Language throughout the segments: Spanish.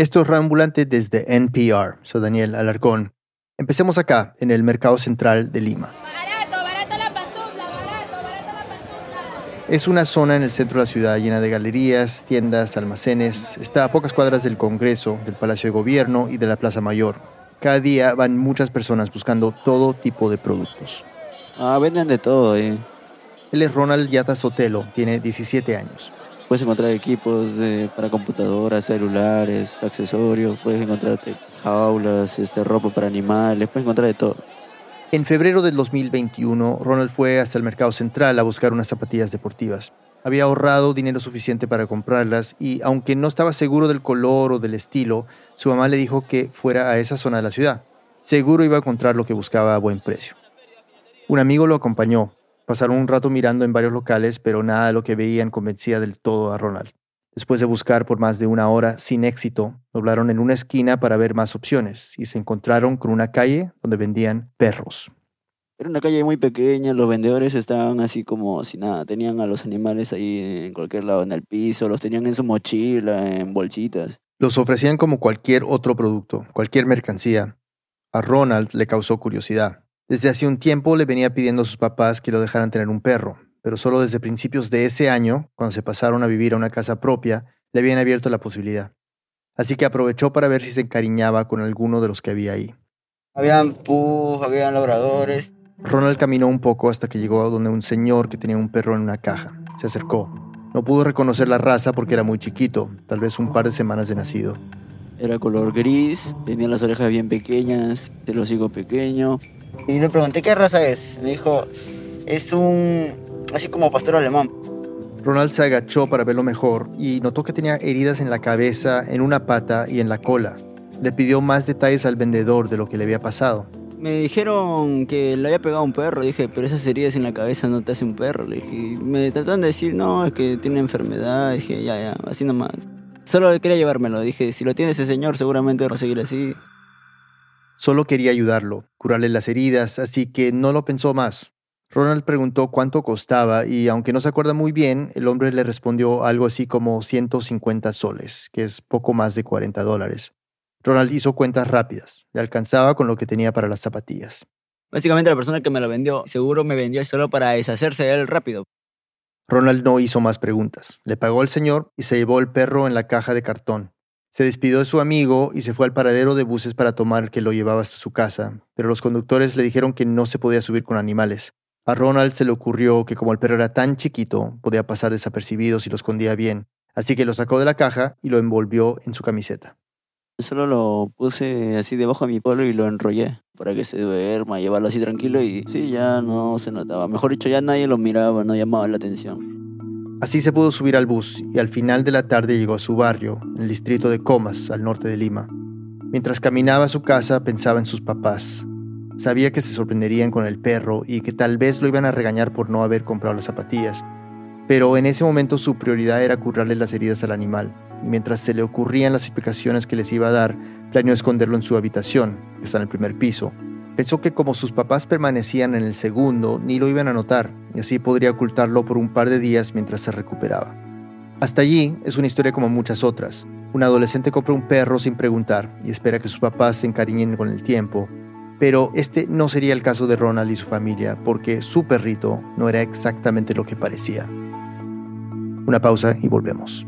Esto es Reambulante desde NPR. Soy Daniel Alarcón. Empecemos acá, en el Mercado Central de Lima. Barato, barato la pantufla, barato, barato la pantufla. Es una zona en el centro de la ciudad llena de galerías, tiendas, almacenes. Está a pocas cuadras del Congreso, del Palacio de Gobierno y de la Plaza Mayor. Cada día van muchas personas buscando todo tipo de productos. Ah, venden de todo, eh. Él es Ronald Yata Sotelo, tiene 17 años. Puedes encontrar equipos de- para computadoras, celulares, accesorios, puedes encontrarte jaulas, este, ropa para animales, puedes encontrar de todo. En febrero del 2021, Ronald fue hasta el mercado central a buscar unas zapatillas deportivas. Había ahorrado dinero suficiente para comprarlas y, aunque no estaba seguro del color o del estilo, su mamá le dijo que fuera a esa zona de la ciudad. Seguro iba a encontrar lo que buscaba a buen precio. Un amigo lo acompañó. Pasaron un rato mirando en varios locales, pero nada de lo que veían convencía del todo a Ronald. Después de buscar por más de una hora sin éxito, doblaron en una esquina para ver más opciones y se encontraron con una calle donde vendían perros. Era una calle muy pequeña, los vendedores estaban así como si nada, tenían a los animales ahí en cualquier lado, en el piso, los tenían en su mochila, en bolsitas. Los ofrecían como cualquier otro producto, cualquier mercancía. A Ronald le causó curiosidad. Desde hace un tiempo le venía pidiendo a sus papás que lo dejaran tener un perro, pero solo desde principios de ese año, cuando se pasaron a vivir a una casa propia, le habían abierto la posibilidad. Así que aprovechó para ver si se encariñaba con alguno de los que había ahí. Habían pus, habían labradores. Ronald caminó un poco hasta que llegó a donde un señor que tenía un perro en una caja. Se acercó. No pudo reconocer la raza porque era muy chiquito, tal vez un par de semanas de nacido. Era color gris, tenía las orejas bien pequeñas, el hocico pequeño. Y le pregunté qué raza es. Me dijo, es un... así como pastor alemán. Ronald se agachó para verlo mejor y notó que tenía heridas en la cabeza, en una pata y en la cola. Le pidió más detalles al vendedor de lo que le había pasado. Me dijeron que le había pegado un perro. Dije, pero esas heridas en la cabeza no te hace un perro. Le dije, me trataron de decir, no, es que tiene enfermedad. Dije, ya, ya, así nomás. Solo quería llevármelo. Dije, si lo tiene ese señor, seguramente va a seguir así. Solo quería ayudarlo, curarle las heridas, así que no lo pensó más. Ronald preguntó cuánto costaba y aunque no se acuerda muy bien, el hombre le respondió algo así como 150 soles, que es poco más de 40 dólares. Ronald hizo cuentas rápidas, le alcanzaba con lo que tenía para las zapatillas. Básicamente la persona que me lo vendió, seguro me vendió solo para deshacerse de él rápido. Ronald no hizo más preguntas. Le pagó al señor y se llevó el perro en la caja de cartón. Se despidió de su amigo y se fue al paradero de buses para tomar el que lo llevaba hasta su casa, pero los conductores le dijeron que no se podía subir con animales. A Ronald se le ocurrió que como el perro era tan chiquito, podía pasar desapercibido si lo escondía bien, así que lo sacó de la caja y lo envolvió en su camiseta. Solo lo puse así debajo de mi polo y lo enrollé para que se duerma, llevarlo así tranquilo y sí, ya no se notaba. Mejor dicho, ya nadie lo miraba, no llamaba la atención. Así se pudo subir al bus y al final de la tarde llegó a su barrio, en el distrito de Comas, al norte de Lima. Mientras caminaba a su casa pensaba en sus papás. Sabía que se sorprenderían con el perro y que tal vez lo iban a regañar por no haber comprado las zapatillas. Pero en ese momento su prioridad era curarle las heridas al animal, y mientras se le ocurrían las explicaciones que les iba a dar, planeó esconderlo en su habitación, que está en el primer piso. Pensó que como sus papás permanecían en el segundo, ni lo iban a notar, y así podría ocultarlo por un par de días mientras se recuperaba. Hasta allí es una historia como muchas otras. Un adolescente compra un perro sin preguntar y espera que sus papás se encariñen con el tiempo, pero este no sería el caso de Ronald y su familia, porque su perrito no era exactamente lo que parecía. Una pausa y volvemos.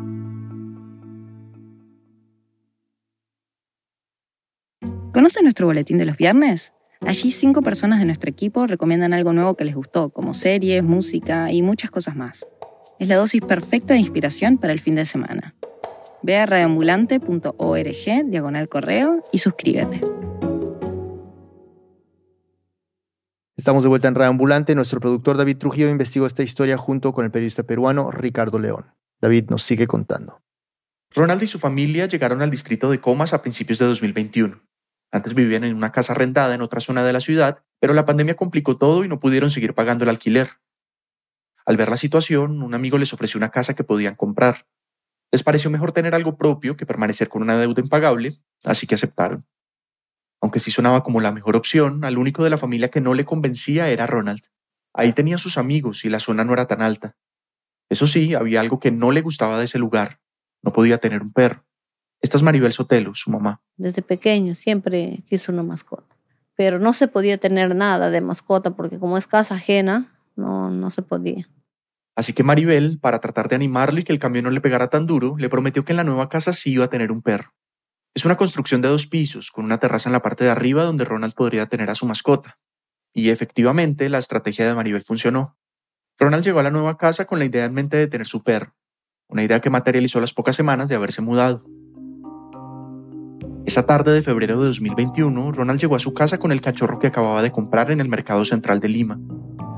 ¿Conoce nuestro boletín de los viernes? Allí cinco personas de nuestro equipo recomiendan algo nuevo que les gustó, como series, música y muchas cosas más. Es la dosis perfecta de inspiración para el fin de semana. Ve a radioambulante.org, diagonal correo, y suscríbete. Estamos de vuelta en Reambulante. Nuestro productor David Trujillo investigó esta historia junto con el periodista peruano Ricardo León. David nos sigue contando. Ronald y su familia llegaron al distrito de Comas a principios de 2021. Antes vivían en una casa arrendada en otra zona de la ciudad, pero la pandemia complicó todo y no pudieron seguir pagando el alquiler. Al ver la situación, un amigo les ofreció una casa que podían comprar. Les pareció mejor tener algo propio que permanecer con una deuda impagable, así que aceptaron. Aunque sí sonaba como la mejor opción, al único de la familia que no le convencía era Ronald. Ahí tenía sus amigos y la zona no era tan alta. Eso sí, había algo que no le gustaba de ese lugar. No podía tener un perro. Esta es Maribel Sotelo, su mamá. Desde pequeño siempre quiso una mascota, pero no se podía tener nada de mascota porque como es casa ajena, no, no se podía. Así que Maribel, para tratar de animarlo y que el cambio no le pegara tan duro, le prometió que en la nueva casa sí iba a tener un perro. Es una construcción de dos pisos, con una terraza en la parte de arriba donde Ronald podría tener a su mascota. Y efectivamente, la estrategia de Maribel funcionó. Ronald llegó a la nueva casa con la idea en mente de tener su perro, una idea que materializó a las pocas semanas de haberse mudado. Esa tarde de febrero de 2021, Ronald llegó a su casa con el cachorro que acababa de comprar en el mercado central de Lima.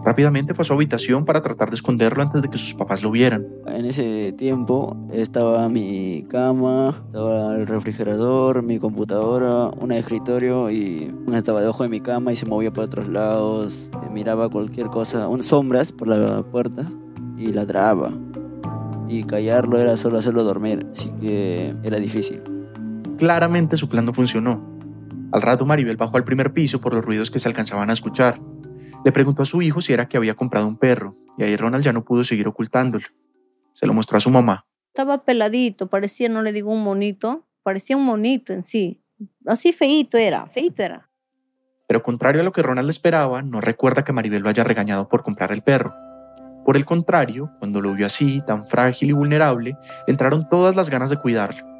Rápidamente fue a su habitación para tratar de esconderlo antes de que sus papás lo vieran. En ese tiempo estaba mi cama, estaba el refrigerador, mi computadora, un escritorio y estaba debajo de mi cama y se movía para otros lados, miraba cualquier cosa, unas sombras por la puerta y ladraba. Y callarlo era solo hacerlo dormir, así que era difícil. Claramente su plan no funcionó. Al rato Maribel bajó al primer piso por los ruidos que se alcanzaban a escuchar. Le preguntó a su hijo si era que había comprado un perro, y ahí Ronald ya no pudo seguir ocultándolo. Se lo mostró a su mamá. Estaba peladito, parecía, no le digo un monito, parecía un monito en sí. Así feíto era, feíto era. Pero contrario a lo que Ronald esperaba, no recuerda que Maribel lo haya regañado por comprar el perro. Por el contrario, cuando lo vio así, tan frágil y vulnerable, le entraron todas las ganas de cuidarlo.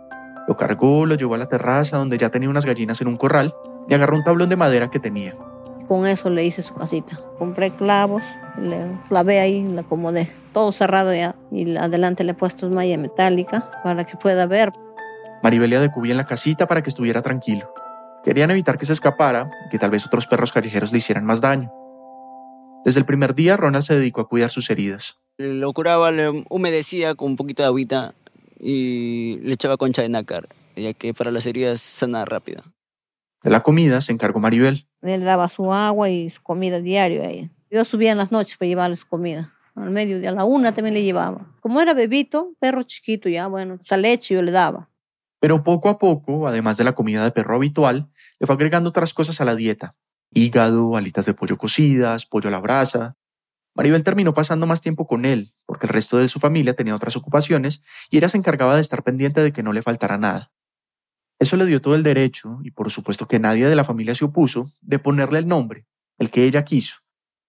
Lo cargó, lo llevó a la terraza donde ya tenía unas gallinas en un corral y agarró un tablón de madera que tenía. Con eso le hice su casita. Compré clavos, le clavé ahí, la acomodé. Todo cerrado ya. Y adelante le he puesto malla metálica para que pueda ver. Maribel le adecuó bien la casita para que estuviera tranquilo. Querían evitar que se escapara y que tal vez otros perros callejeros le hicieran más daño. Desde el primer día, Ronald se dedicó a cuidar sus heridas. Lo curaba, le humedecía con un poquito de agüita y le echaba concha de nácar, ya que para las heridas sana rápido. De la comida se encargó Maribel. Él daba su agua y su comida diario a ella. Yo subía en las noches para llevarle su comida. Al mediodía, a la una también le llevaba. Como era bebito, perro chiquito ya, bueno, esa leche yo le daba. Pero poco a poco, además de la comida de perro habitual, le fue agregando otras cosas a la dieta. Hígado, alitas de pollo cocidas, pollo a la brasa. Maribel terminó pasando más tiempo con él, porque el resto de su familia tenía otras ocupaciones y ella se encargaba de estar pendiente de que no le faltara nada. Eso le dio todo el derecho, y por supuesto que nadie de la familia se opuso, de ponerle el nombre, el que ella quiso.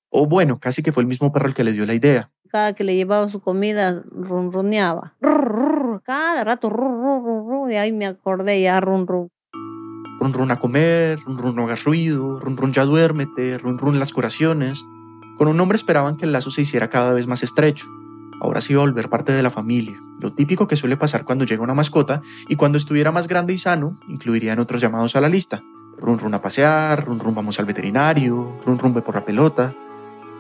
O bueno, casi que fue el mismo perro el que le dio la idea. Cada que le llevaba su comida, ronroneaba. Cada rato, y ahí me acordé ya, run, run. Run, run a comer, run, run no hagas ruido, run, run ya duérmete, run, run las curaciones. Con un nombre esperaban que el lazo se hiciera cada vez más estrecho. Ahora sí iba a volver parte de la familia, lo típico que suele pasar cuando llega una mascota, y cuando estuviera más grande y sano, incluirían otros llamados a la lista. Run run a pasear, run run vamos al veterinario, run run ve por la pelota.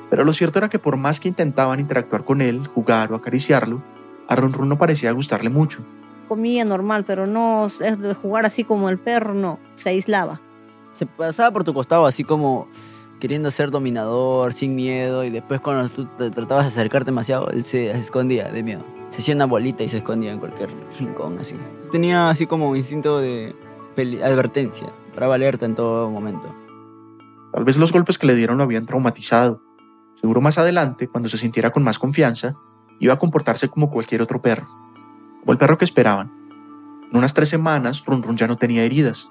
Pero lo cierto era que por más que intentaban interactuar con él, jugar o acariciarlo, a Run Run no parecía gustarle mucho. Comía normal, pero no es de jugar así como el perro, no, se aislaba. Se pasaba por tu costado así como queriendo ser dominador, sin miedo, y después cuando tú te tratabas de acercar demasiado, él se escondía de miedo. Se hacía una bolita y se escondía en cualquier rincón, así. Tenía así como un instinto de advertencia, para alerta en todo momento. Tal vez los golpes que le dieron lo habían traumatizado. Seguro más adelante, cuando se sintiera con más confianza, iba a comportarse como cualquier otro perro. Como el perro que esperaban. En unas tres semanas, Run Run ya no tenía heridas.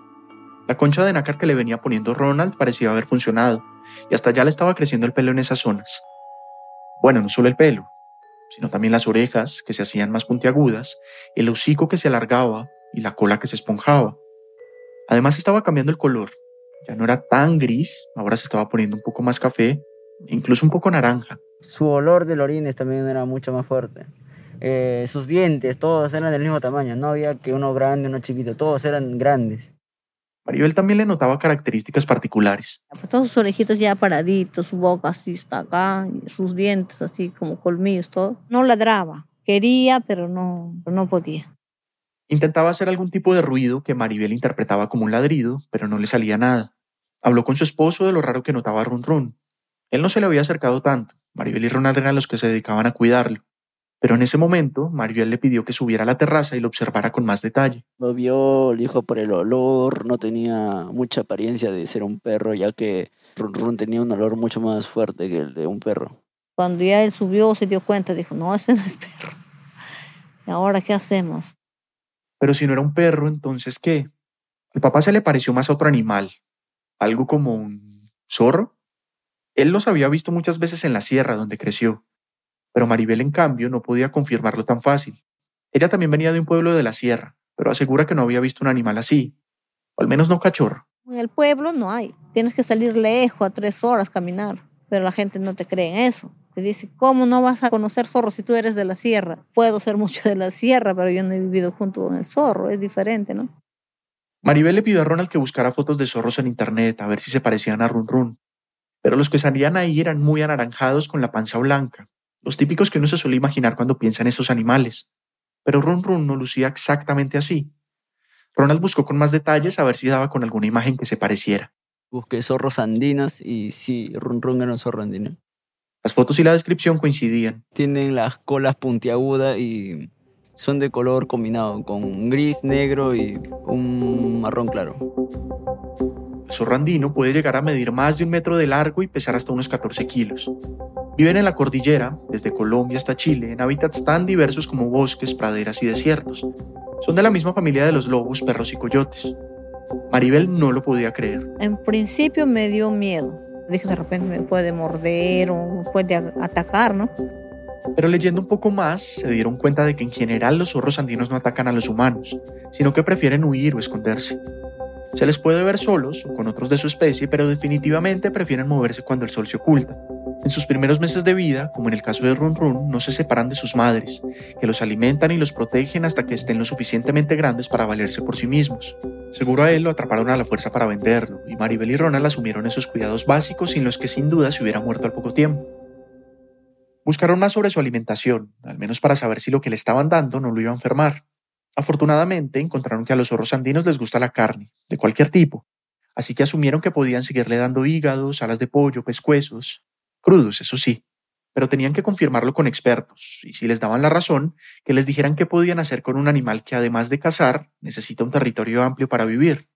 La concha de nácar que le venía poniendo Ronald parecía haber funcionado, y hasta ya le estaba creciendo el pelo en esas zonas. Bueno, no solo el pelo, sino también las orejas, que se hacían más puntiagudas, el hocico que se alargaba y la cola que se esponjaba. Además estaba cambiando el color. Ya no era tan gris, ahora se estaba poniendo un poco más café, incluso un poco naranja. Su olor del orines también era mucho más fuerte. Eh, sus dientes, todos eran del mismo tamaño. No había que uno grande, uno chiquito. Todos eran grandes. Maribel también le notaba características particulares. Pues todas sus orejitas ya paraditos, su boca así está acá, sus dientes así como colmillos, todo. No ladraba. Quería, pero no, pero no podía. Intentaba hacer algún tipo de ruido que Maribel interpretaba como un ladrido, pero no le salía nada. Habló con su esposo de lo raro que notaba Run Run. Él no se le había acercado tanto. Maribel y Ronald eran los que se dedicaban a cuidarlo. Pero en ese momento, Maribel le pidió que subiera a la terraza y lo observara con más detalle. Lo vio, le dijo por el olor, no tenía mucha apariencia de ser un perro, ya que Run Run tenía un olor mucho más fuerte que el de un perro. Cuando ya él subió, se dio cuenta, dijo, no, ese no es perro. ¿Y ahora qué hacemos? Pero si no era un perro, entonces ¿qué? Al papá se le pareció más a otro animal, algo como un zorro. Él los había visto muchas veces en la sierra donde creció, pero Maribel en cambio no podía confirmarlo tan fácil. Ella también venía de un pueblo de la sierra, pero asegura que no había visto un animal así, o al menos no cachorro. En el pueblo no hay. Tienes que salir lejos a tres horas caminar, pero la gente no te cree en eso. Te dice, ¿cómo no vas a conocer zorros si tú eres de la sierra? Puedo ser mucho de la sierra, pero yo no he vivido junto con el zorro, es diferente, ¿no? Maribel le pidió a Ronald que buscara fotos de zorros en internet a ver si se parecían a Run Run, pero los que salían ahí eran muy anaranjados con la panza blanca, los típicos que uno se suele imaginar cuando piensa en esos animales. Pero Run Run no lucía exactamente así. Ronald buscó con más detalles a ver si daba con alguna imagen que se pareciera. Busqué zorros andinos y sí, Run Run era un zorro andino. Las fotos y la descripción coincidían. Tienen las colas puntiagudas y son de color combinado con gris, negro y un marrón claro. Zorro andino puede llegar a medir más de un metro de largo y pesar hasta unos 14 kilos. Viven en la cordillera, desde Colombia hasta Chile, en hábitats tan diversos como bosques, praderas y desiertos. Son de la misma familia de los lobos, perros y coyotes. Maribel no lo podía creer. En principio me dio miedo. Dije, de repente me puede morder o me puede atacar, ¿no? Pero leyendo un poco más, se dieron cuenta de que en general los zorros andinos no atacan a los humanos, sino que prefieren huir o esconderse. Se les puede ver solos o con otros de su especie, pero definitivamente prefieren moverse cuando el sol se oculta. En sus primeros meses de vida, como en el caso de Run Run, no se separan de sus madres, que los alimentan y los protegen hasta que estén lo suficientemente grandes para valerse por sí mismos. Seguro a él lo atraparon a la fuerza para venderlo, y Maribel y Ronald asumieron esos cuidados básicos sin los que sin duda se hubiera muerto al poco tiempo. Buscaron más sobre su alimentación, al menos para saber si lo que le estaban dando no lo iba a enfermar. Afortunadamente encontraron que a los zorros andinos les gusta la carne, de cualquier tipo, así que asumieron que podían seguirle dando hígados, alas de pollo, pescuezos, crudos, eso sí, pero tenían que confirmarlo con expertos, y si les daban la razón, que les dijeran qué podían hacer con un animal que además de cazar, necesita un territorio amplio para vivir.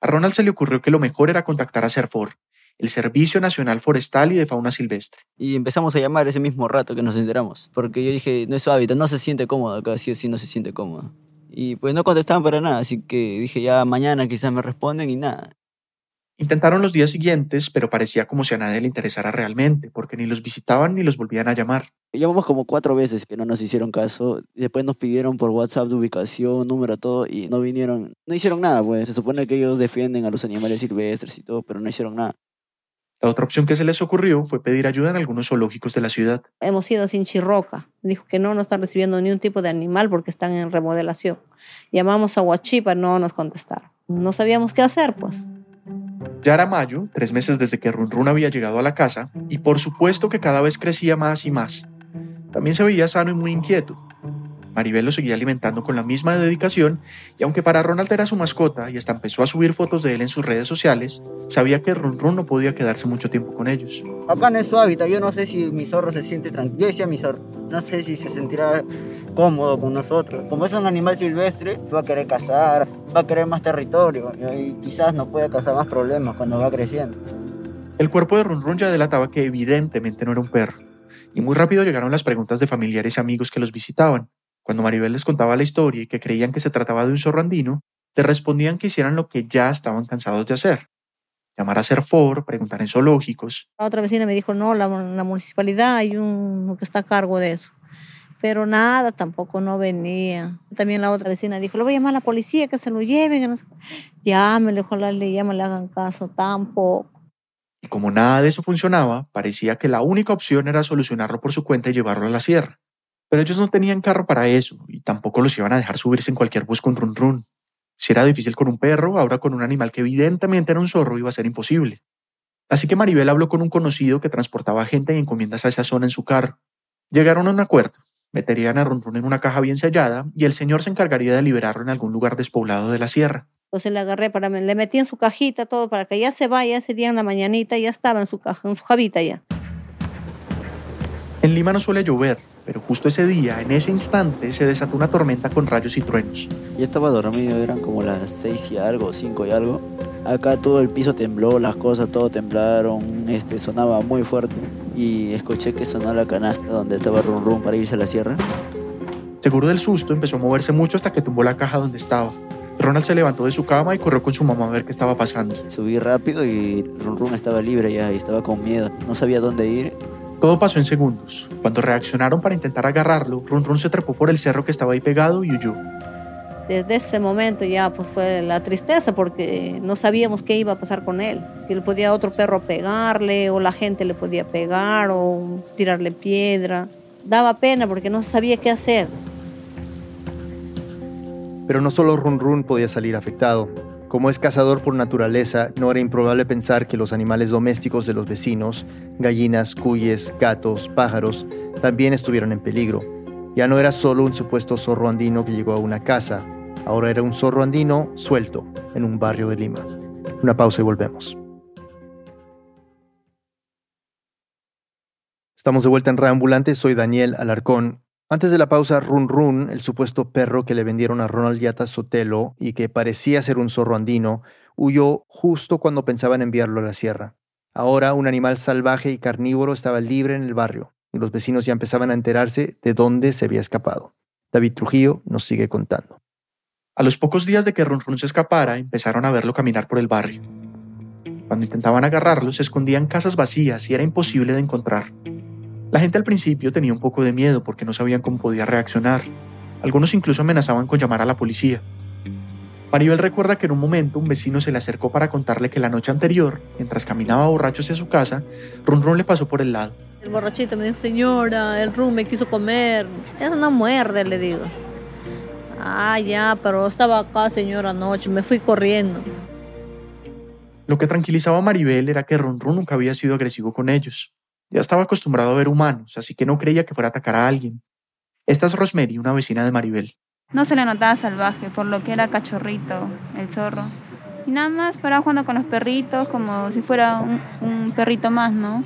A Ronald se le ocurrió que lo mejor era contactar a CERFOR, el Servicio Nacional Forestal y de Fauna Silvestre. Y empezamos a llamar ese mismo rato que nos enteramos, porque yo dije, no es su hábitat, no se siente cómodo acá, sí o sí no se siente cómodo. Y pues no contestaban para nada, así que dije, ya mañana quizás me responden y nada. Intentaron los días siguientes, pero parecía como si a nadie le interesara realmente, porque ni los visitaban ni los volvían a llamar. Llamamos como cuatro veces que no nos hicieron caso. Después nos pidieron por WhatsApp de ubicación, número, todo, y no vinieron. No hicieron nada, pues. Se supone que ellos defienden a los animales silvestres y todo, pero no hicieron nada. La otra opción que se les ocurrió fue pedir ayuda en algunos zoológicos de la ciudad. Hemos ido sin Chirroca. Dijo que no nos están recibiendo ni un tipo de animal porque están en remodelación. Llamamos a Huachipa, no nos contestaron. No sabíamos qué hacer, pues. Ya era mayo, tres meses desde que Run Run había llegado a la casa, y por supuesto que cada vez crecía más y más. También se veía sano y muy inquieto. Maribel lo seguía alimentando con la misma dedicación, y aunque para Ronald era su mascota y hasta empezó a subir fotos de él en sus redes sociales, sabía que Run Run no podía quedarse mucho tiempo con ellos. Acá no es su hábitat, yo no sé si mi zorro se siente tranquilo. Yo decía mi zorro, no sé si se sentirá cómodo con nosotros. Como es un animal silvestre, va a querer cazar, va a querer más territorio y quizás no puede causar más problemas cuando va creciendo. El cuerpo de Run Run ya delataba que evidentemente no era un perro, y muy rápido llegaron las preguntas de familiares y amigos que los visitaban. Cuando Maribel les contaba la historia y que creían que se trataba de un zorro andino, le respondían que hicieran lo que ya estaban cansados de hacer. Llamar a Serfor, preguntar en zoológicos. La otra vecina me dijo, no, la, la municipalidad hay uno que está a cargo de eso. Pero nada, tampoco no venía. También la otra vecina dijo, le voy a llamar a la policía, que se lo lleven. No... Llámele, ojalá le llamen, le hagan caso, tampoco. Y como nada de eso funcionaba, parecía que la única opción era solucionarlo por su cuenta y llevarlo a la sierra. Pero ellos no tenían carro para eso y tampoco los iban a dejar subirse en cualquier bus con run run. Si era difícil con un perro, ahora con un animal que evidentemente era un zorro iba a ser imposible. Así que Maribel habló con un conocido que transportaba gente y encomiendas a esa zona en su carro. Llegaron a un acuerdo. Meterían a Run Run en una caja bien sellada y el señor se encargaría de liberarlo en algún lugar despoblado de la sierra. Entonces le agarré para le metí en su cajita todo para que ya se vaya ese día en la mañanita ya estaba en su caja, en su javita ya. En Lima no suele llover, pero justo ese día, en ese instante, se desató una tormenta con rayos y truenos. Yo estaba dormido, eran como las seis y algo, cinco y algo. Acá todo el piso tembló, las cosas todo temblaron, este, sonaba muy fuerte y escuché que sonó la canasta donde estaba Run Run para irse a la sierra. Seguro del susto, empezó a moverse mucho hasta que tumbó la caja donde estaba. Ronald se levantó de su cama y corrió con su mamá a ver qué estaba pasando. Subí rápido y Run Run estaba libre ya y estaba con miedo. No sabía dónde ir. Todo pasó en segundos. Cuando reaccionaron para intentar agarrarlo, Run Run se trepó por el cerro que estaba ahí pegado y huyó. Desde ese momento ya pues fue la tristeza porque no sabíamos qué iba a pasar con él. Si le podía otro perro pegarle o la gente le podía pegar o tirarle piedra. Daba pena porque no sabía qué hacer. Pero no solo Run Run podía salir afectado. Como es cazador por naturaleza, no era improbable pensar que los animales domésticos de los vecinos, gallinas, cuyes, gatos, pájaros, también estuvieran en peligro. Ya no era solo un supuesto zorro andino que llegó a una casa, ahora era un zorro andino suelto en un barrio de Lima. Una pausa y volvemos. Estamos de vuelta en Reambulante, soy Daniel Alarcón. Antes de la pausa, Run Run, el supuesto perro que le vendieron a Ronald Yata Sotelo y que parecía ser un zorro andino, huyó justo cuando pensaban enviarlo a la sierra. Ahora un animal salvaje y carnívoro estaba libre en el barrio y los vecinos ya empezaban a enterarse de dónde se había escapado. David Trujillo nos sigue contando. A los pocos días de que Run Run se escapara, empezaron a verlo caminar por el barrio. Cuando intentaban agarrarlo, se escondía en casas vacías y era imposible de encontrar. La gente al principio tenía un poco de miedo porque no sabían cómo podía reaccionar. Algunos incluso amenazaban con llamar a la policía. Maribel recuerda que en un momento un vecino se le acercó para contarle que la noche anterior, mientras caminaba borracho hacia su casa, Run Run le pasó por el lado. El borrachito me dijo, señora, el rum me quiso comer. Eso no muerde, le digo. Ah, ya, pero estaba acá, señora, anoche. Me fui corriendo. Lo que tranquilizaba a Maribel era que Run Run nunca había sido agresivo con ellos. Ya estaba acostumbrado a ver humanos, así que no creía que fuera a atacar a alguien. Esta es Rosemary, una vecina de Maribel. No se le notaba salvaje, por lo que era cachorrito, el zorro. Y nada más paraba jugando con los perritos como si fuera un, un perrito más, ¿no?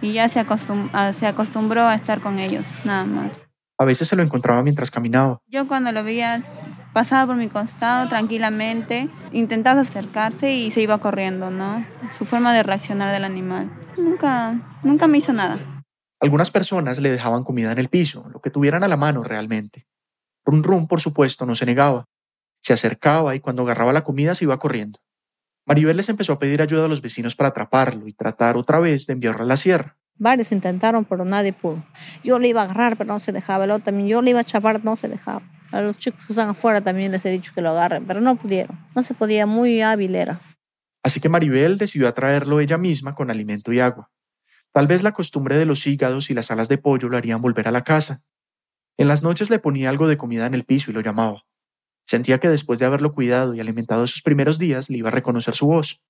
Y ya se, acostum se acostumbró a estar con ellos, nada más. A veces se lo encontraba mientras caminaba. Yo cuando lo veía pasaba por mi costado tranquilamente, intentaba acercarse y se iba corriendo, ¿no? Su forma de reaccionar del animal. Nunca, nunca me hizo nada. Algunas personas le dejaban comida en el piso, lo que tuvieran a la mano realmente. Run Run, por supuesto, no se negaba. Se acercaba y cuando agarraba la comida se iba corriendo. Maribel les empezó a pedir ayuda a los vecinos para atraparlo y tratar otra vez de enviarlo a la sierra. Varios intentaron, pero nadie pudo. Yo le iba a agarrar, pero no se dejaba. El otro también, yo le iba a chapar, no se dejaba. A los chicos que están afuera también les he dicho que lo agarren, pero no pudieron. No se podía, muy hábil era. Así que Maribel decidió atraerlo ella misma con alimento y agua. Tal vez la costumbre de los hígados y las alas de pollo lo harían volver a la casa. En las noches le ponía algo de comida en el piso y lo llamaba. Sentía que después de haberlo cuidado y alimentado esos primeros días le iba a reconocer su voz.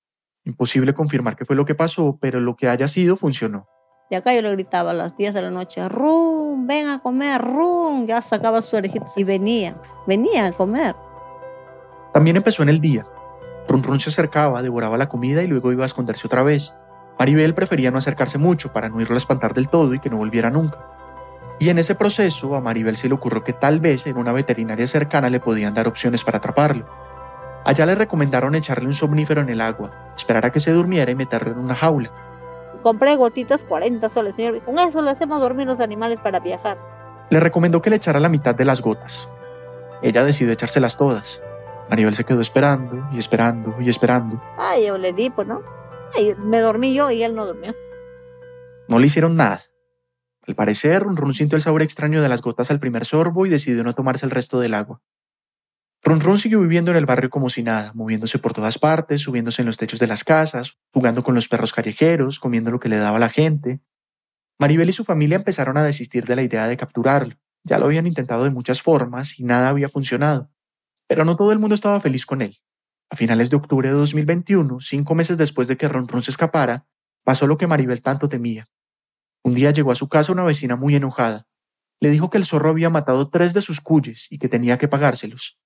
Imposible confirmar qué fue lo que pasó, pero lo que haya sido funcionó. De acá yo le gritaba a las 10 de la noche, Rum, ven a comer, Rum. Ya sacaba sus orejitas y venía, venía a comer. También empezó en el día. Run se acercaba, devoraba la comida y luego iba a esconderse otra vez. Maribel prefería no acercarse mucho para no irlo a espantar del todo y que no volviera nunca. Y en ese proceso a Maribel se le ocurrió que tal vez en una veterinaria cercana le podían dar opciones para atraparlo. Allá le recomendaron echarle un somnífero en el agua, esperar a que se durmiera y meterlo en una jaula. Compré gotitas 40 soles, señor. Con eso le hacemos dormir los animales para viajar. Le recomendó que le echara la mitad de las gotas. Ella decidió echárselas todas. Maribel se quedó esperando y esperando y esperando. Ay, yo le di, pues, ¿no? Ay, me dormí yo y él no durmió. No le hicieron nada. Al parecer, Run sintió el sabor extraño de las gotas al primer sorbo y decidió no tomarse el resto del agua. Run Run siguió viviendo en el barrio como si nada, moviéndose por todas partes, subiéndose en los techos de las casas, jugando con los perros callejeros, comiendo lo que le daba la gente. Maribel y su familia empezaron a desistir de la idea de capturarlo. Ya lo habían intentado de muchas formas y nada había funcionado. Pero no todo el mundo estaba feliz con él. A finales de octubre de 2021, cinco meses después de que Run Run se escapara, pasó lo que Maribel tanto temía. Un día llegó a su casa una vecina muy enojada. Le dijo que el zorro había matado tres de sus cuyes y que tenía que pagárselos.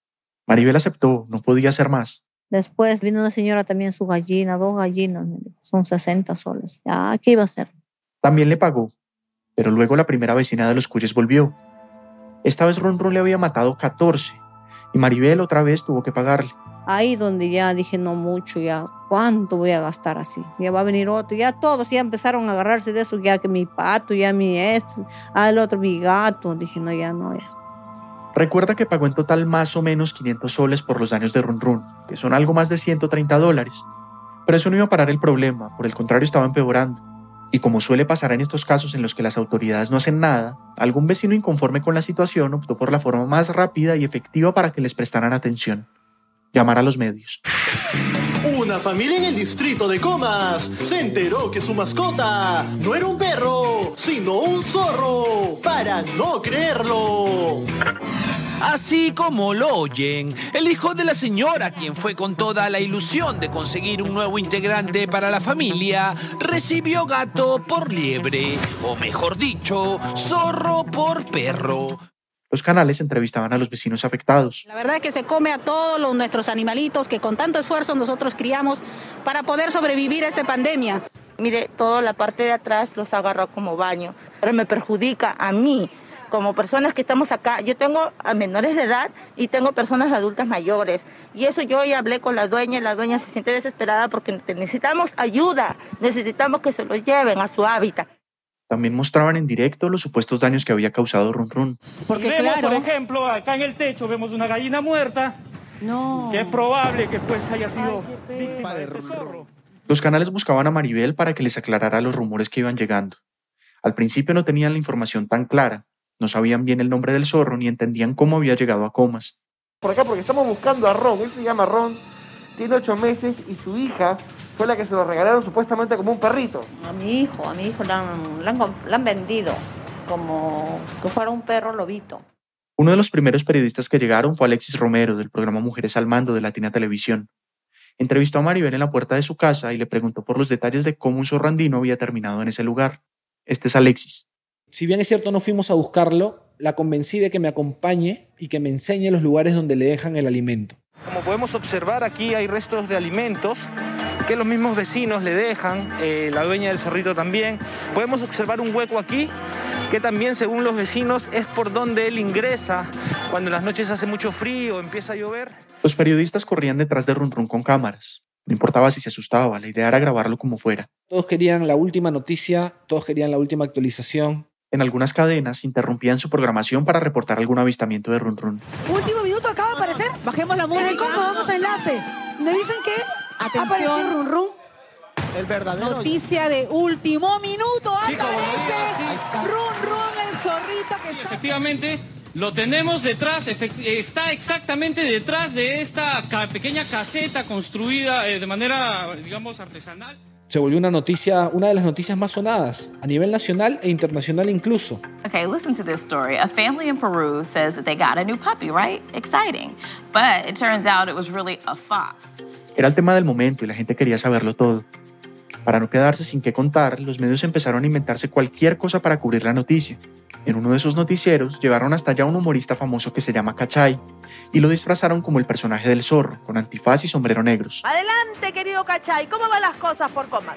Maribel aceptó, no podía hacer más. Después vino una señora también, su gallina, dos gallinas, son 60 soles. Ya, ¿qué iba a hacer? También le pagó, pero luego la primera vecina de los cuyes volvió. Esta vez Run Run le había matado 14 y Maribel otra vez tuvo que pagarle. Ahí donde ya dije, no mucho, ya, ¿cuánto voy a gastar así? Ya va a venir otro, ya todos ya empezaron a agarrarse de eso, ya que mi pato, ya mi este, al otro mi gato. Dije, no, ya no, ya. Recuerda que pagó en total más o menos 500 soles por los daños de Run Run, que son algo más de 130 dólares. Pero eso no iba a parar el problema, por el contrario estaba empeorando. Y como suele pasar en estos casos en los que las autoridades no hacen nada, algún vecino inconforme con la situación optó por la forma más rápida y efectiva para que les prestaran atención. Llamar a los medios. Una familia en el distrito de Comas se enteró que su mascota no era un perro, sino un zorro, para no creerlo. Así como lo oyen, el hijo de la señora, quien fue con toda la ilusión de conseguir un nuevo integrante para la familia, recibió gato por liebre, o mejor dicho, zorro por perro. Los canales entrevistaban a los vecinos afectados. La verdad es que se come a todos los, nuestros animalitos que con tanto esfuerzo nosotros criamos para poder sobrevivir a esta pandemia. Mire, toda la parte de atrás los agarró como baño, pero me perjudica a mí como personas que estamos acá, yo tengo a menores de edad y tengo personas adultas mayores. Y eso yo ya hablé con la dueña y la dueña se siente desesperada porque necesitamos ayuda, necesitamos que se lo lleven a su hábitat. También mostraban en directo los supuestos daños que había causado Run Run. Porque vemos, por ejemplo, acá en el techo vemos una gallina muerta. No. Que es probable que pues haya sido víctima de este zorro. Los canales buscaban a Maribel para que les aclarara los rumores que iban llegando. Al principio no tenían la información tan clara, no sabían bien el nombre del zorro ni entendían cómo había llegado a Comas. Por acá porque estamos buscando a Ron, él se llama Ron, tiene ocho meses y su hija fue la que se lo regalaron supuestamente como un perrito. A mi hijo, a mi hijo la han, vendido como que fuera un perro lobito. Uno de los primeros periodistas que llegaron fue Alexis Romero del programa Mujeres al Mando de Latina Televisión. Entrevistó a Maribel en la puerta de su casa y le preguntó por los detalles de cómo un zorrandino había terminado en ese lugar. Este es Alexis. Si bien es cierto no fuimos a buscarlo, la convencí de que me acompañe y que me enseñe los lugares donde le dejan el alimento. Como podemos observar, aquí hay restos de alimentos que los mismos vecinos le dejan, eh, la dueña del zorrito también. Podemos observar un hueco aquí que también según los vecinos es por donde él ingresa cuando en las noches hace mucho frío, empieza a llover. Los periodistas corrían detrás de Run Run con cámaras. No importaba si se asustaba, la idea era grabarlo como fuera. Todos querían la última noticia, todos querían la última actualización. En algunas cadenas interrumpían su programación para reportar algún avistamiento de Run Run. Último minuto acaba de aparecer. Bajemos la música. ¿Cómo vamos a enlace? ¿Me dicen que Atención. Run Run? El verdadero. Noticia de último minuto. Aparece Run Run, el zorrito que está... Efectivamente, lo tenemos detrás, está exactamente detrás de esta pequeña caseta construida eh, de manera, digamos, artesanal se volvió una noticia, una de las noticias más sonadas a nivel nacional e internacional incluso. Okay, listen to this story. A family in Peru says that they got a new puppy, right? Exciting. But it turns out it was really a fox. Era el tema del momento y la gente quería saberlo todo. Para no quedarse sin qué contar, los medios empezaron a inventarse cualquier cosa para cubrir la noticia. En uno de esos noticieros llevaron hasta allá un humorista famoso que se llama Cachay y lo disfrazaron como el personaje del zorro, con antifaz y sombrero negros. Adelante, querido Cachay, ¿cómo van las cosas por Comas?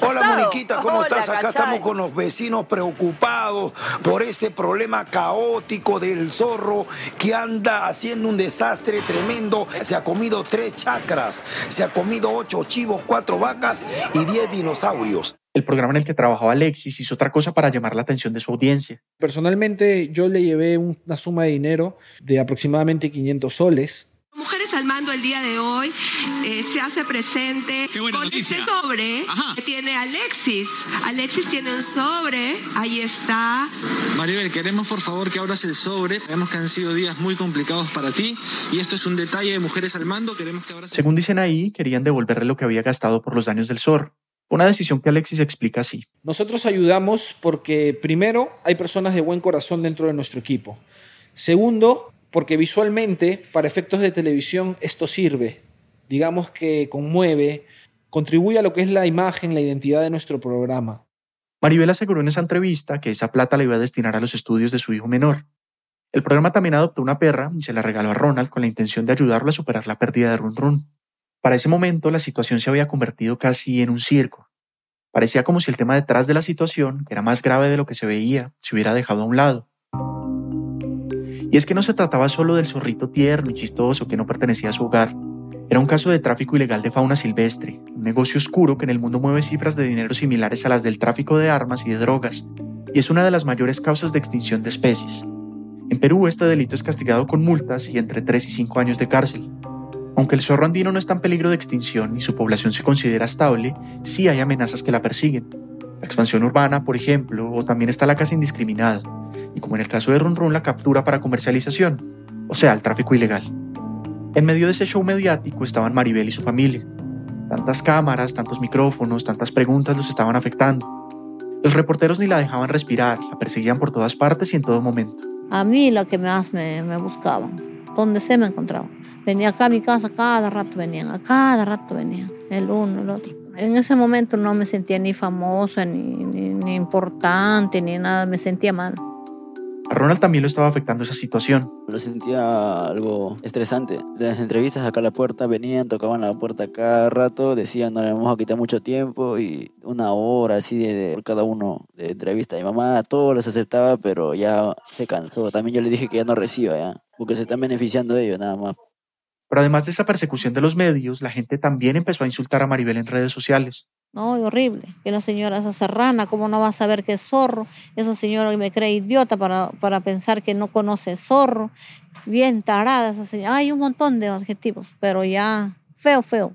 Hola, Moniquita, ¿cómo estás? Acá estamos con los vecinos preocupados por ese problema caótico del zorro que anda haciendo un desastre tremendo. Se ha comido tres chacras, se ha comido ocho chivos, cuatro vacas y diez dinosaurios. El programa en el que trabajaba Alexis hizo otra cosa para llamar la atención de su audiencia. Personalmente yo le llevé una suma de dinero de aproximadamente 500 soles Mujeres al mando el día de hoy eh, se hace presente con este sobre que tiene Alexis. Alexis tiene un sobre, ahí está. Maribel, queremos por favor que abras el sobre. Vemos que han sido días muy complicados para ti y esto es un detalle de Mujeres al mando. Queremos que abras. Según dicen ahí, querían devolverle lo que había gastado por los daños del zorro. Una decisión que Alexis explica así. Nosotros ayudamos porque, primero, hay personas de buen corazón dentro de nuestro equipo. Segundo, porque visualmente, para efectos de televisión, esto sirve. Digamos que conmueve, contribuye a lo que es la imagen, la identidad de nuestro programa. Maribel aseguró en esa entrevista que esa plata la iba a destinar a los estudios de su hijo menor. El programa también adoptó una perra y se la regaló a Ronald con la intención de ayudarlo a superar la pérdida de Run Run. Para ese momento la situación se había convertido casi en un circo. Parecía como si el tema detrás de la situación, que era más grave de lo que se veía, se hubiera dejado a un lado. Y es que no se trataba solo del zorrito tierno y chistoso que no pertenecía a su hogar. Era un caso de tráfico ilegal de fauna silvestre, un negocio oscuro que en el mundo mueve cifras de dinero similares a las del tráfico de armas y de drogas, y es una de las mayores causas de extinción de especies. En Perú este delito es castigado con multas y entre 3 y 5 años de cárcel. Aunque el zorro andino no está en peligro de extinción y su población se considera estable, sí hay amenazas que la persiguen. La expansión urbana, por ejemplo, o también está la caza indiscriminada, y como en el caso de Run Run, la captura para comercialización, o sea, el tráfico ilegal. En medio de ese show mediático estaban Maribel y su familia. Tantas cámaras, tantos micrófonos, tantas preguntas los estaban afectando. Los reporteros ni la dejaban respirar, la perseguían por todas partes y en todo momento. A mí lo que más me, me buscaban, donde se me encontraban. Venía acá a mi casa, cada rato venían, a cada rato venían, el uno, el otro. En ese momento no me sentía ni famosa, ni, ni, ni importante, ni nada, me sentía mal. A Ronald también lo estaba afectando esa situación. Lo sentía algo estresante. Las entrevistas acá a la puerta venían, tocaban la puerta cada rato, decían no le vamos a quitar mucho tiempo y una hora así de, de por cada uno de entrevista. Mi mamá a todos los aceptaba, pero ya se cansó. También yo le dije que ya no reciba ya, porque se están beneficiando de ellos nada más. Pero además de esa persecución de los medios, la gente también empezó a insultar a Maribel en redes sociales. No, horrible. Que la señora esa serrana, ¿cómo no va a saber que es zorro? Esa señora que me cree idiota para, para pensar que no conoce zorro. Bien tarada esa señora. Hay un montón de adjetivos, pero ya feo, feo.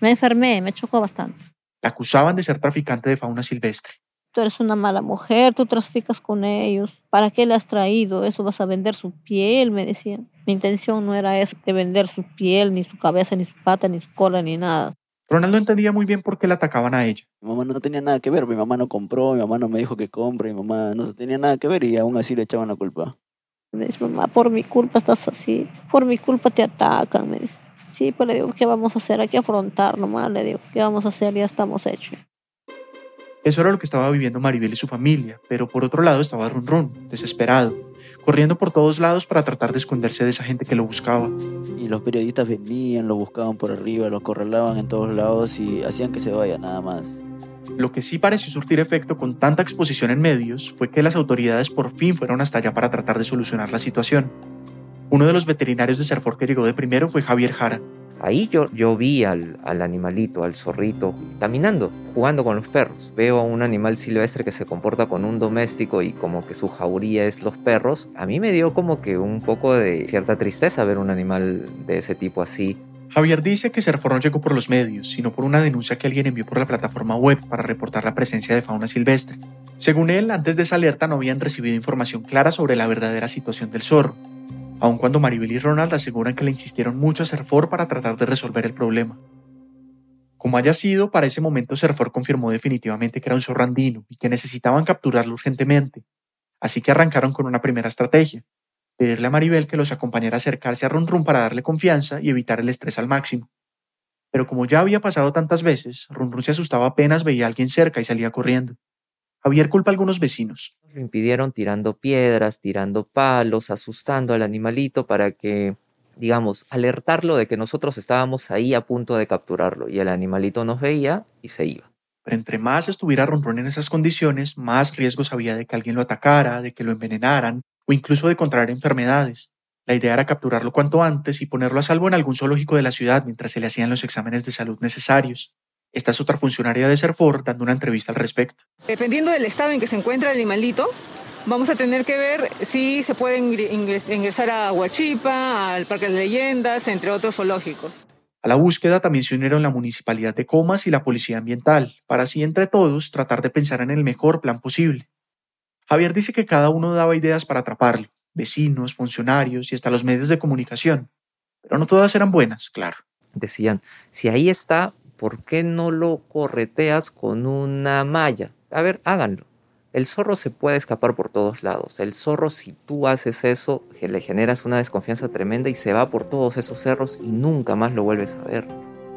Me enfermé, me chocó bastante. La acusaban de ser traficante de fauna silvestre. Tú eres una mala mujer, tú traficas con ellos. ¿Para qué le has traído? Eso vas a vender su piel, me decían. Mi intención no era eso, de vender su piel, ni su cabeza, ni su pata, ni su cola, ni nada. Ronald no entendía muy bien por qué la atacaban a ella. Mi mamá no tenía nada que ver, mi mamá no compró, mi mamá no me dijo que compre, mi mamá no tenía nada que ver y aún así le echaban la culpa. Me dice, mamá, por mi culpa estás así, por mi culpa te atacan, me dice. Sí, pues le digo, ¿qué vamos a hacer? Hay que afrontar nomás, le digo, ¿qué vamos a hacer? Ya estamos hechos. Eso era lo que estaba viviendo Maribel y su familia, pero por otro lado estaba Run Run, desesperado, corriendo por todos lados para tratar de esconderse de esa gente que lo buscaba. Y los periodistas venían, lo buscaban por arriba, lo correlaban en todos lados y hacían que se vaya nada más. Lo que sí pareció surtir efecto con tanta exposición en medios fue que las autoridades por fin fueron hasta allá para tratar de solucionar la situación. Uno de los veterinarios de Serfor que llegó de primero fue Javier Jara. Ahí yo, yo vi al, al, animalito, al zorrito, caminando, jugando con los perros. Veo a un animal silvestre que se comporta con un doméstico y como que su jauría es los perros. A mí me dio como que un poco de cierta tristeza ver un animal de ese tipo así. Javier dice que Serfor no llegó por los medios, sino por una denuncia que alguien envió por la plataforma web para reportar la presencia de fauna silvestre. Según él, antes de esa alerta no habían recibido información clara sobre la verdadera situación del zorro aun cuando Maribel y Ronald aseguran que le insistieron mucho a Serfor para tratar de resolver el problema. Como haya sido, para ese momento Serfor confirmó definitivamente que era un zorro andino y que necesitaban capturarlo urgentemente, así que arrancaron con una primera estrategia, pedirle a Maribel que los acompañara a acercarse a Run Run para darle confianza y evitar el estrés al máximo. Pero como ya había pasado tantas veces, Run Run se asustaba apenas veía a alguien cerca y salía corriendo. Javier culpa a algunos vecinos. Lo impidieron tirando piedras, tirando palos, asustando al animalito para que, digamos, alertarlo de que nosotros estábamos ahí a punto de capturarlo y el animalito nos veía y se iba. Pero entre más estuviera Ronron en esas condiciones, más riesgos había de que alguien lo atacara, de que lo envenenaran o incluso de contraer enfermedades. La idea era capturarlo cuanto antes y ponerlo a salvo en algún zoológico de la ciudad mientras se le hacían los exámenes de salud necesarios. Esta es otra funcionaria de Serfor dando una entrevista al respecto. Dependiendo del estado en que se encuentra el animalito, vamos a tener que ver si se puede ingresar a Huachipa, al Parque de Leyendas, entre otros zoológicos. A la búsqueda también se unieron la Municipalidad de Comas y la Policía Ambiental, para así entre todos tratar de pensar en el mejor plan posible. Javier dice que cada uno daba ideas para atraparlo, vecinos, funcionarios y hasta los medios de comunicación, pero no todas eran buenas, claro. Decían, si ahí está, ¿por qué no lo correteas con una malla? A ver, háganlo. El zorro se puede escapar por todos lados. El zorro, si tú haces eso, le generas una desconfianza tremenda y se va por todos esos cerros y nunca más lo vuelves a ver.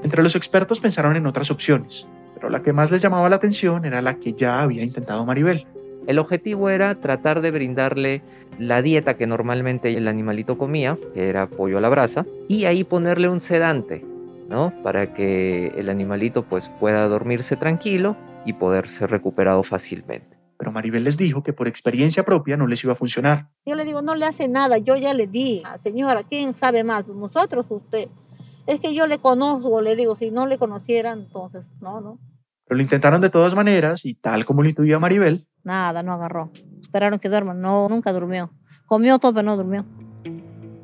Entre los expertos pensaron en otras opciones, pero la que más les llamaba la atención era la que ya había intentado Maribel. El objetivo era tratar de brindarle la dieta que normalmente el animalito comía, que era pollo a la brasa, y ahí ponerle un sedante, ¿no? Para que el animalito pues pueda dormirse tranquilo y poder ser recuperado fácilmente. Pero Maribel les dijo que por experiencia propia no les iba a funcionar. Yo le digo, no le hace nada, yo ya le di. Señora, ¿quién sabe más? ¿Nosotros usted? Es que yo le conozco, le digo, si no le conocieran, entonces, no, no. Pero lo intentaron de todas maneras y tal como lo intuía Maribel. Nada, no agarró. Esperaron que duerma, no, nunca durmió. Comió todo, pero no durmió.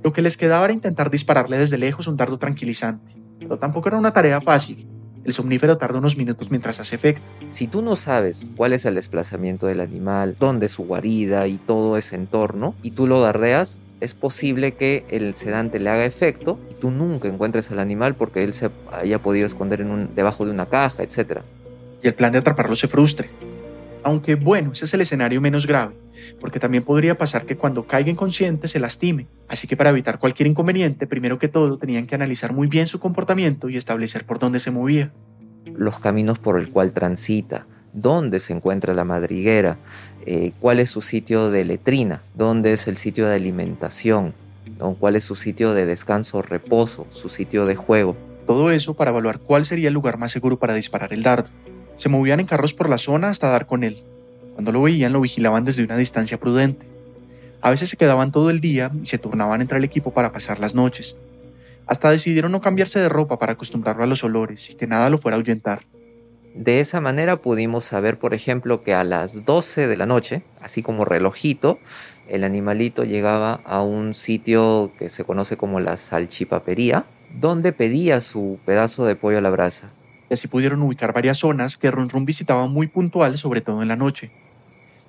Lo que les quedaba era intentar dispararle desde lejos un dardo tranquilizante, pero tampoco era una tarea fácil. El somnífero tarda unos minutos mientras hace efecto. Si tú no sabes cuál es el desplazamiento del animal, dónde es su guarida y todo ese entorno, y tú lo dardeas, es posible que el sedante le haga efecto y tú nunca encuentres al animal porque él se haya podido esconder en un, debajo de una caja, etc. Y el plan de atraparlo se frustre. Aunque bueno, ese es el escenario menos grave, porque también podría pasar que cuando caiga inconsciente se lastime. Así que para evitar cualquier inconveniente, primero que todo tenían que analizar muy bien su comportamiento y establecer por dónde se movía. Los caminos por el cual transita, dónde se encuentra la madriguera, eh, cuál es su sitio de letrina, dónde es el sitio de alimentación, cuál es su sitio de descanso reposo, su sitio de juego. Todo eso para evaluar cuál sería el lugar más seguro para disparar el dardo. Se movían en carros por la zona hasta dar con él. Cuando lo veían lo vigilaban desde una distancia prudente. A veces se quedaban todo el día y se turnaban entre el equipo para pasar las noches. Hasta decidieron no cambiarse de ropa para acostumbrarlo a los olores y que nada lo fuera a ahuyentar. De esa manera pudimos saber, por ejemplo, que a las 12 de la noche, así como relojito, el animalito llegaba a un sitio que se conoce como la salchipapería, donde pedía su pedazo de pollo a la brasa y así pudieron ubicar varias zonas que Run Run visitaba muy puntual, sobre todo en la noche.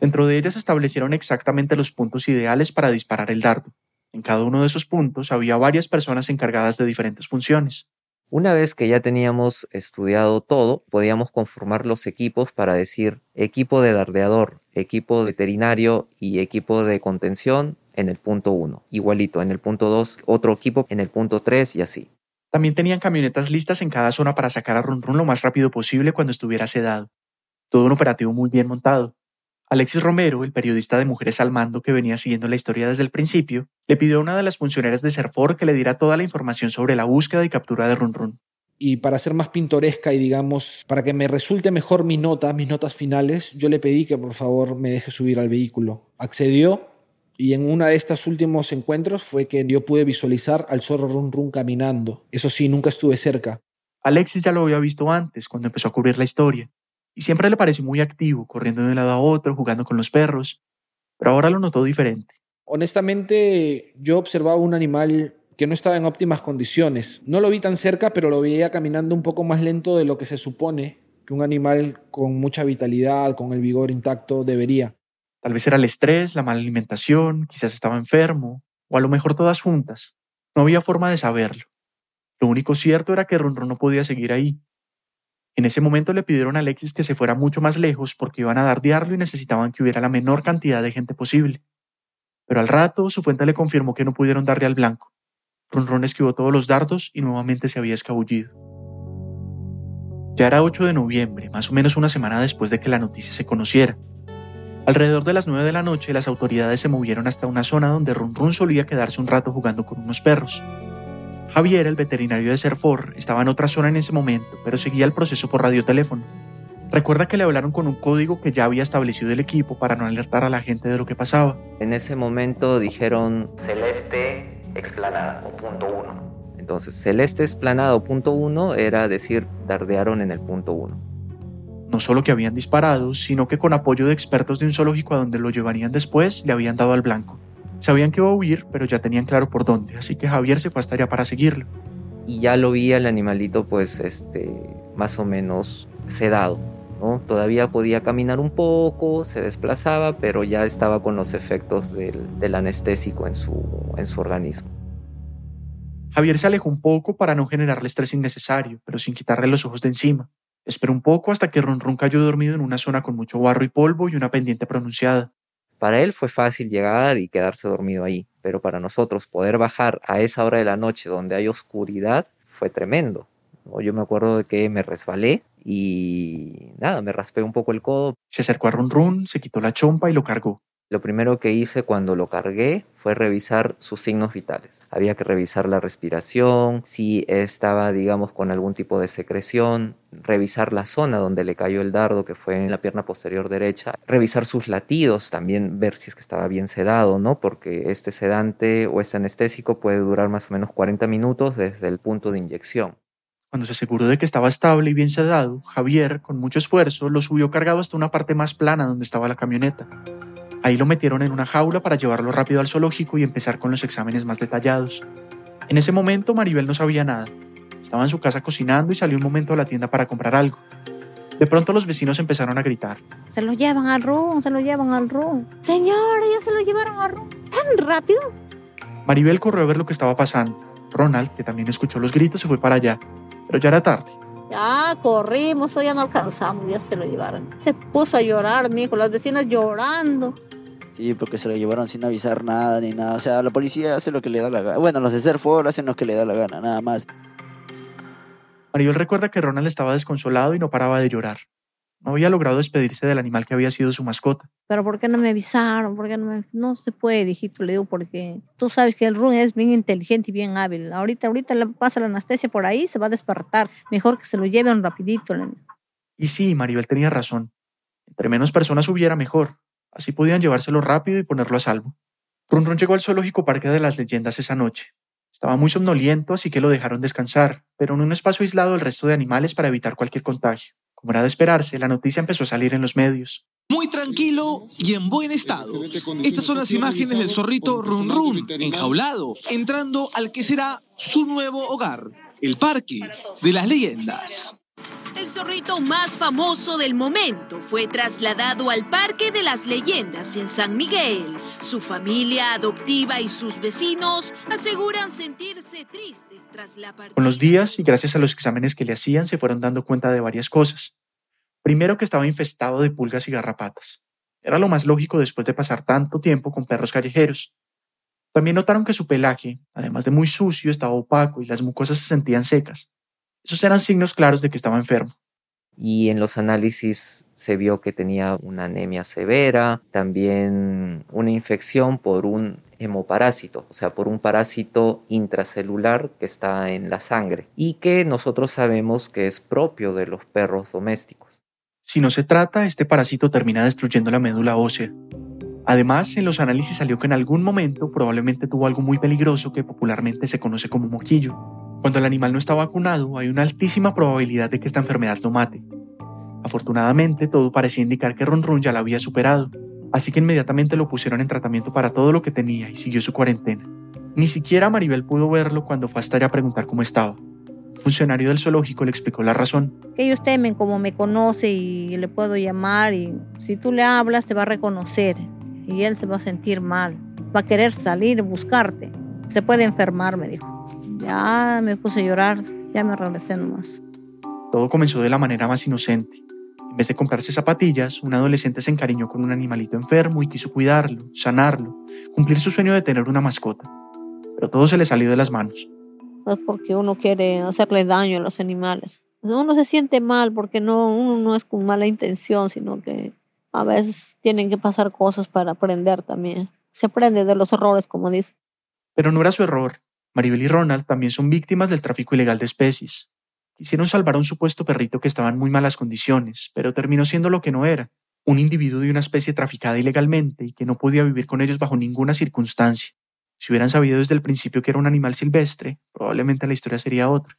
Dentro de ellas establecieron exactamente los puntos ideales para disparar el dardo. En cada uno de esos puntos había varias personas encargadas de diferentes funciones. Una vez que ya teníamos estudiado todo, podíamos conformar los equipos para decir equipo de dardeador, equipo veterinario y equipo de contención en el punto 1. Igualito, en el punto 2, otro equipo en el punto 3 y así. También tenían camionetas listas en cada zona para sacar a Run Run lo más rápido posible cuando estuviera sedado. Todo un operativo muy bien montado. Alexis Romero, el periodista de Mujeres al Mando que venía siguiendo la historia desde el principio, le pidió a una de las funcionarias de Serfor que le diera toda la información sobre la búsqueda y captura de Run Run. Y para ser más pintoresca y digamos, para que me resulte mejor mi nota, mis notas finales, yo le pedí que por favor me deje subir al vehículo. Accedió y en uno de estos últimos encuentros fue que yo pude visualizar al zorro Run Run caminando. Eso sí, nunca estuve cerca. Alexis ya lo había visto antes, cuando empezó a cubrir la historia, y siempre le pareció muy activo, corriendo de un lado a otro, jugando con los perros, pero ahora lo notó diferente. Honestamente, yo observaba un animal que no estaba en óptimas condiciones. No lo vi tan cerca, pero lo veía caminando un poco más lento de lo que se supone que un animal con mucha vitalidad, con el vigor intacto, debería. Tal vez era el estrés, la mala alimentación, quizás estaba enfermo, o a lo mejor todas juntas. No había forma de saberlo. Lo único cierto era que Ronron no podía seguir ahí. En ese momento le pidieron a Alexis que se fuera mucho más lejos porque iban a dardearlo y necesitaban que hubiera la menor cantidad de gente posible. Pero al rato su fuente le confirmó que no pudieron darle al blanco. Ronron esquivó todos los dardos y nuevamente se había escabullido. Ya era 8 de noviembre, más o menos una semana después de que la noticia se conociera. Alrededor de las 9 de la noche, las autoridades se movieron hasta una zona donde Run Run solía quedarse un rato jugando con unos perros. Javier, el veterinario de Serfor, estaba en otra zona en ese momento, pero seguía el proceso por radioteléfono. Recuerda que le hablaron con un código que ya había establecido el equipo para no alertar a la gente de lo que pasaba. En ese momento dijeron celeste explanada o punto uno. Entonces, celeste explanado punto uno era decir, dardearon en el punto uno no solo que habían disparado, sino que con apoyo de expertos de un zoológico a donde lo llevarían después, le habían dado al blanco. Sabían que iba a huir, pero ya tenían claro por dónde, así que Javier se fue hasta allá para seguirlo. Y ya lo vi el animalito, pues, este, más o menos sedado, ¿no? Todavía podía caminar un poco, se desplazaba, pero ya estaba con los efectos del, del anestésico en su, en su organismo. Javier se alejó un poco para no generarle estrés innecesario, pero sin quitarle los ojos de encima. Esperó un poco hasta que Ron Ron cayó dormido en una zona con mucho barro y polvo y una pendiente pronunciada. Para él fue fácil llegar y quedarse dormido ahí, pero para nosotros poder bajar a esa hora de la noche donde hay oscuridad fue tremendo. Yo me acuerdo de que me resbalé y nada, me raspé un poco el codo. Se acercó a Run Run, se quitó la chompa y lo cargó. Lo primero que hice cuando lo cargué fue revisar sus signos vitales. Había que revisar la respiración, si estaba, digamos, con algún tipo de secreción, revisar la zona donde le cayó el dardo, que fue en la pierna posterior derecha, revisar sus latidos, también ver si es que estaba bien sedado, ¿no? Porque este sedante o este anestésico puede durar más o menos 40 minutos desde el punto de inyección. Cuando se aseguró de que estaba estable y bien sedado, Javier, con mucho esfuerzo, lo subió cargado hasta una parte más plana donde estaba la camioneta. Ahí lo metieron en una jaula para llevarlo rápido al zoológico y empezar con los exámenes más detallados. En ese momento Maribel no sabía nada. Estaba en su casa cocinando y salió un momento a la tienda para comprar algo. De pronto los vecinos empezaron a gritar. Se lo llevan al room, se lo llevan al room. Señora, ya se lo llevaron al room. ¿Tan rápido? Maribel corrió a ver lo que estaba pasando. Ronald, que también escuchó los gritos, se fue para allá. Pero ya era tarde. Ya corrimos, ya no alcanzamos, ya se lo llevaron. Se puso a llorar, mijo, las vecinas llorando. Sí, porque se lo llevaron sin avisar nada ni nada. O sea, la policía hace lo que le da la gana. Bueno, los de Serfor hacen lo que le da la gana, nada más. Maribel recuerda que Ronald estaba desconsolado y no paraba de llorar. No había logrado despedirse del animal que había sido su mascota. Pero ¿por qué no me avisaron? ¿Por qué no me... No se puede, hijito, le digo, porque tú sabes que el Run es bien inteligente y bien hábil. Ahorita, ahorita le pasa la anestesia por ahí, se va a despertar. Mejor que se lo lleven rapidito. Y sí, Maribel tenía razón. Entre menos personas hubiera, mejor. Así podían llevárselo rápido y ponerlo a salvo. Run Run llegó al zoológico Parque de las Leyendas esa noche. Estaba muy somnoliento, así que lo dejaron descansar, pero en un espacio aislado del resto de animales para evitar cualquier contagio. Como era de esperarse, la noticia empezó a salir en los medios. Muy tranquilo y en buen estado. Estas son las imágenes del zorrito Run Run, enjaulado, entrando al que será su nuevo hogar, el Parque de las Leyendas. El zorrito más famoso del momento fue trasladado al Parque de las Leyendas en San Miguel. Su familia adoptiva y sus vecinos aseguran sentirse tristes tras la partida. Con los días y gracias a los exámenes que le hacían se fueron dando cuenta de varias cosas. Primero que estaba infestado de pulgas y garrapatas. Era lo más lógico después de pasar tanto tiempo con perros callejeros. También notaron que su pelaje, además de muy sucio, estaba opaco y las mucosas se sentían secas. Esos eran signos claros de que estaba enfermo. Y en los análisis se vio que tenía una anemia severa, también una infección por un hemoparásito, o sea, por un parásito intracelular que está en la sangre y que nosotros sabemos que es propio de los perros domésticos. Si no se trata, este parásito termina destruyendo la médula ósea. Además, en los análisis salió que en algún momento probablemente tuvo algo muy peligroso que popularmente se conoce como moquillo, cuando el animal no está vacunado, hay una altísima probabilidad de que esta enfermedad lo mate. Afortunadamente, todo parecía indicar que Ron Run ya la había superado, así que inmediatamente lo pusieron en tratamiento para todo lo que tenía y siguió su cuarentena. Ni siquiera Maribel pudo verlo cuando fue hasta allá a preguntar cómo estaba. Un funcionario del zoológico le explicó la razón. Ellos temen como me conoce y le puedo llamar y si tú le hablas te va a reconocer y él se va a sentir mal. Va a querer salir, buscarte. Se puede enfermar, me dijo. Ya me puse a llorar, ya me regresé nomás. Todo comenzó de la manera más inocente. En vez de comprarse zapatillas, un adolescente se encariñó con un animalito enfermo y quiso cuidarlo, sanarlo, cumplir su sueño de tener una mascota. Pero todo se le salió de las manos. Es porque uno quiere hacerle daño a los animales. Uno se siente mal porque no, uno no es con mala intención, sino que a veces tienen que pasar cosas para aprender también. Se aprende de los errores, como dice. Pero no era su error, Maribel y Ronald también son víctimas del tráfico ilegal de especies. Quisieron salvar a un supuesto perrito que estaba en muy malas condiciones, pero terminó siendo lo que no era, un individuo de una especie traficada ilegalmente y que no podía vivir con ellos bajo ninguna circunstancia. Si hubieran sabido desde el principio que era un animal silvestre, probablemente la historia sería otra.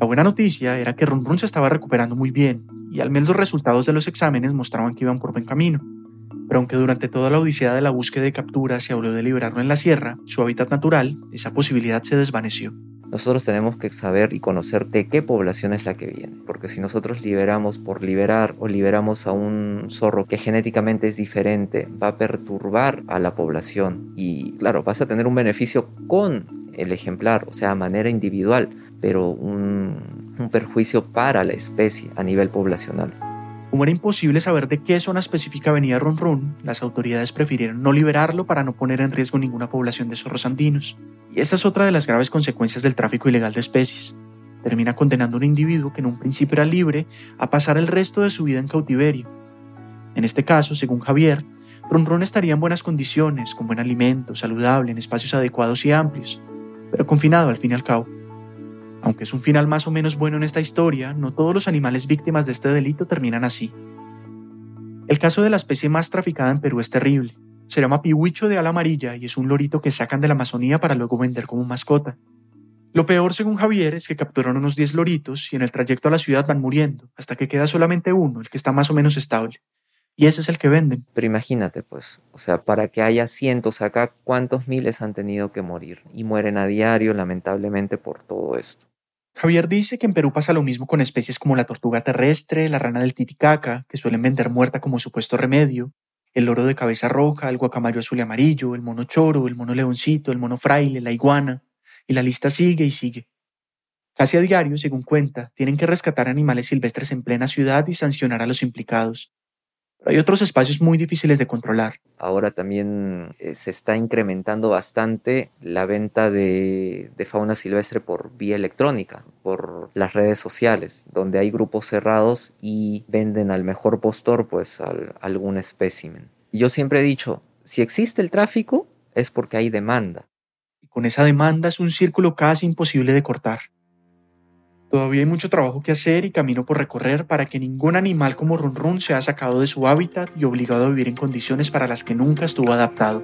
La buena noticia era que Run Run se estaba recuperando muy bien, y al menos los resultados de los exámenes mostraban que iban por buen camino. Pero aunque durante toda la odisea de la búsqueda de captura se habló de liberarlo en la sierra, su hábitat natural, esa posibilidad se desvaneció. Nosotros tenemos que saber y conocer de qué población es la que viene, porque si nosotros liberamos por liberar o liberamos a un zorro que genéticamente es diferente, va a perturbar a la población y claro, vas a tener un beneficio con el ejemplar, o sea, a manera individual, pero un perjuicio para la especie a nivel poblacional. Como era imposible saber de qué zona específica venía Run Run, las autoridades prefirieron no liberarlo para no poner en riesgo ninguna población de zorros andinos. Y esa es otra de las graves consecuencias del tráfico ilegal de especies. Termina condenando a un individuo que en un principio era libre a pasar el resto de su vida en cautiverio. En este caso, según Javier, Run Run estaría en buenas condiciones, con buen alimento, saludable, en espacios adecuados y amplios, pero confinado al fin y al cabo. Aunque es un final más o menos bueno en esta historia, no todos los animales víctimas de este delito terminan así. El caso de la especie más traficada en Perú es terrible. Se llama pihuicho de ala amarilla y es un lorito que sacan de la Amazonía para luego vender como mascota. Lo peor, según Javier, es que capturan unos 10 loritos y en el trayecto a la ciudad van muriendo, hasta que queda solamente uno, el que está más o menos estable. Y ese es el que venden. Pero imagínate, pues, o sea, para que haya cientos acá, ¿cuántos miles han tenido que morir? Y mueren a diario, lamentablemente, por todo esto. Javier dice que en Perú pasa lo mismo con especies como la tortuga terrestre, la rana del titicaca, que suelen vender muerta como supuesto remedio, el loro de cabeza roja, el guacamayo azul y amarillo, el mono choro, el mono leoncito, el mono fraile, la iguana, y la lista sigue y sigue. Casi a diario, según cuenta, tienen que rescatar animales silvestres en plena ciudad y sancionar a los implicados. Pero hay otros espacios muy difíciles de controlar. Ahora también eh, se está incrementando bastante la venta de, fauna silvestre por vía electrónica, por las redes sociales, donde hay grupos cerrados y venden al mejor postor pues algún espécimen. Yo siempre he dicho, si existe el tráfico es porque hay demanda. Y con esa demanda es un círculo casi imposible de cortar. Todavía hay mucho trabajo que hacer y camino por recorrer para que ningún animal como Run Run sea sacado de su hábitat y obligado a vivir en condiciones para las que nunca estuvo adaptado.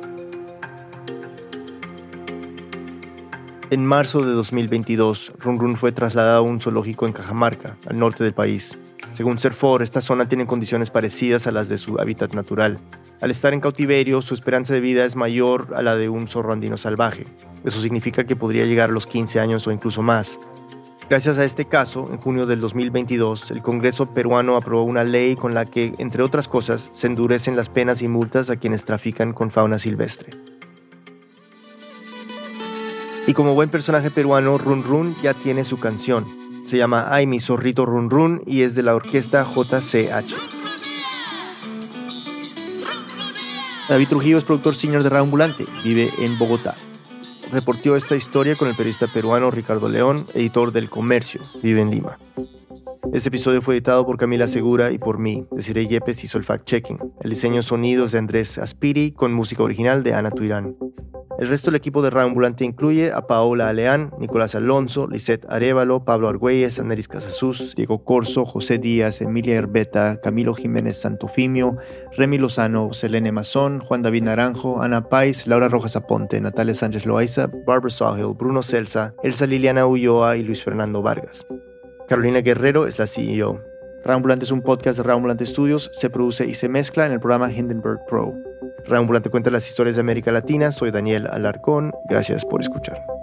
En marzo de 2022, Run Run fue trasladado a un zoológico en Cajamarca, al norte del país. Según Serfor, esta zona tiene condiciones parecidas a las de su hábitat natural. Al estar en cautiverio, su esperanza de vida es mayor a la de un zorro andino salvaje. Eso significa que podría llegar a los 15 años o incluso más. Gracias a este caso, en junio del 2022, el Congreso peruano aprobó una ley con la que, entre otras cosas, se endurecen las penas y multas a quienes trafican con fauna silvestre. Y como buen personaje peruano, Run Run ya tiene su canción. Se llama Ay, mi zorrito Run Run y es de la orquesta JCH. David Trujillo es productor senior de Ambulante, vive en Bogotá reportó esta historia con el periodista peruano Ricardo León, editor del Comercio, vive en Lima. Este episodio fue editado por Camila Segura y por mí, Desiree Yepes hizo el fact-checking. El diseño sonidos de Andrés Aspiri con música original de Ana Tuirán. El resto del equipo de Ambulante incluye a Paola Aleán, Nicolás Alonso, Lisette Arevalo, Pablo Argüelles, Aneris Casasús, Diego Corso, José Díaz, Emilia Herbeta, Camilo Jiménez Santofimio, Remy Lozano, Selene Mazón, Juan David Naranjo, Ana Pais, Laura Rojas Aponte, Natalia Sánchez Loaiza, Barbara Sawhill, Bruno Celsa, Elsa Liliana Ulloa y Luis Fernando Vargas. Carolina Guerrero es la CEO. Rambulante es un podcast de Rambulante Studios, se produce y se mezcla en el programa Hindenburg Pro. Rambulante cuenta las historias de América Latina, soy Daniel Alarcón, gracias por escuchar.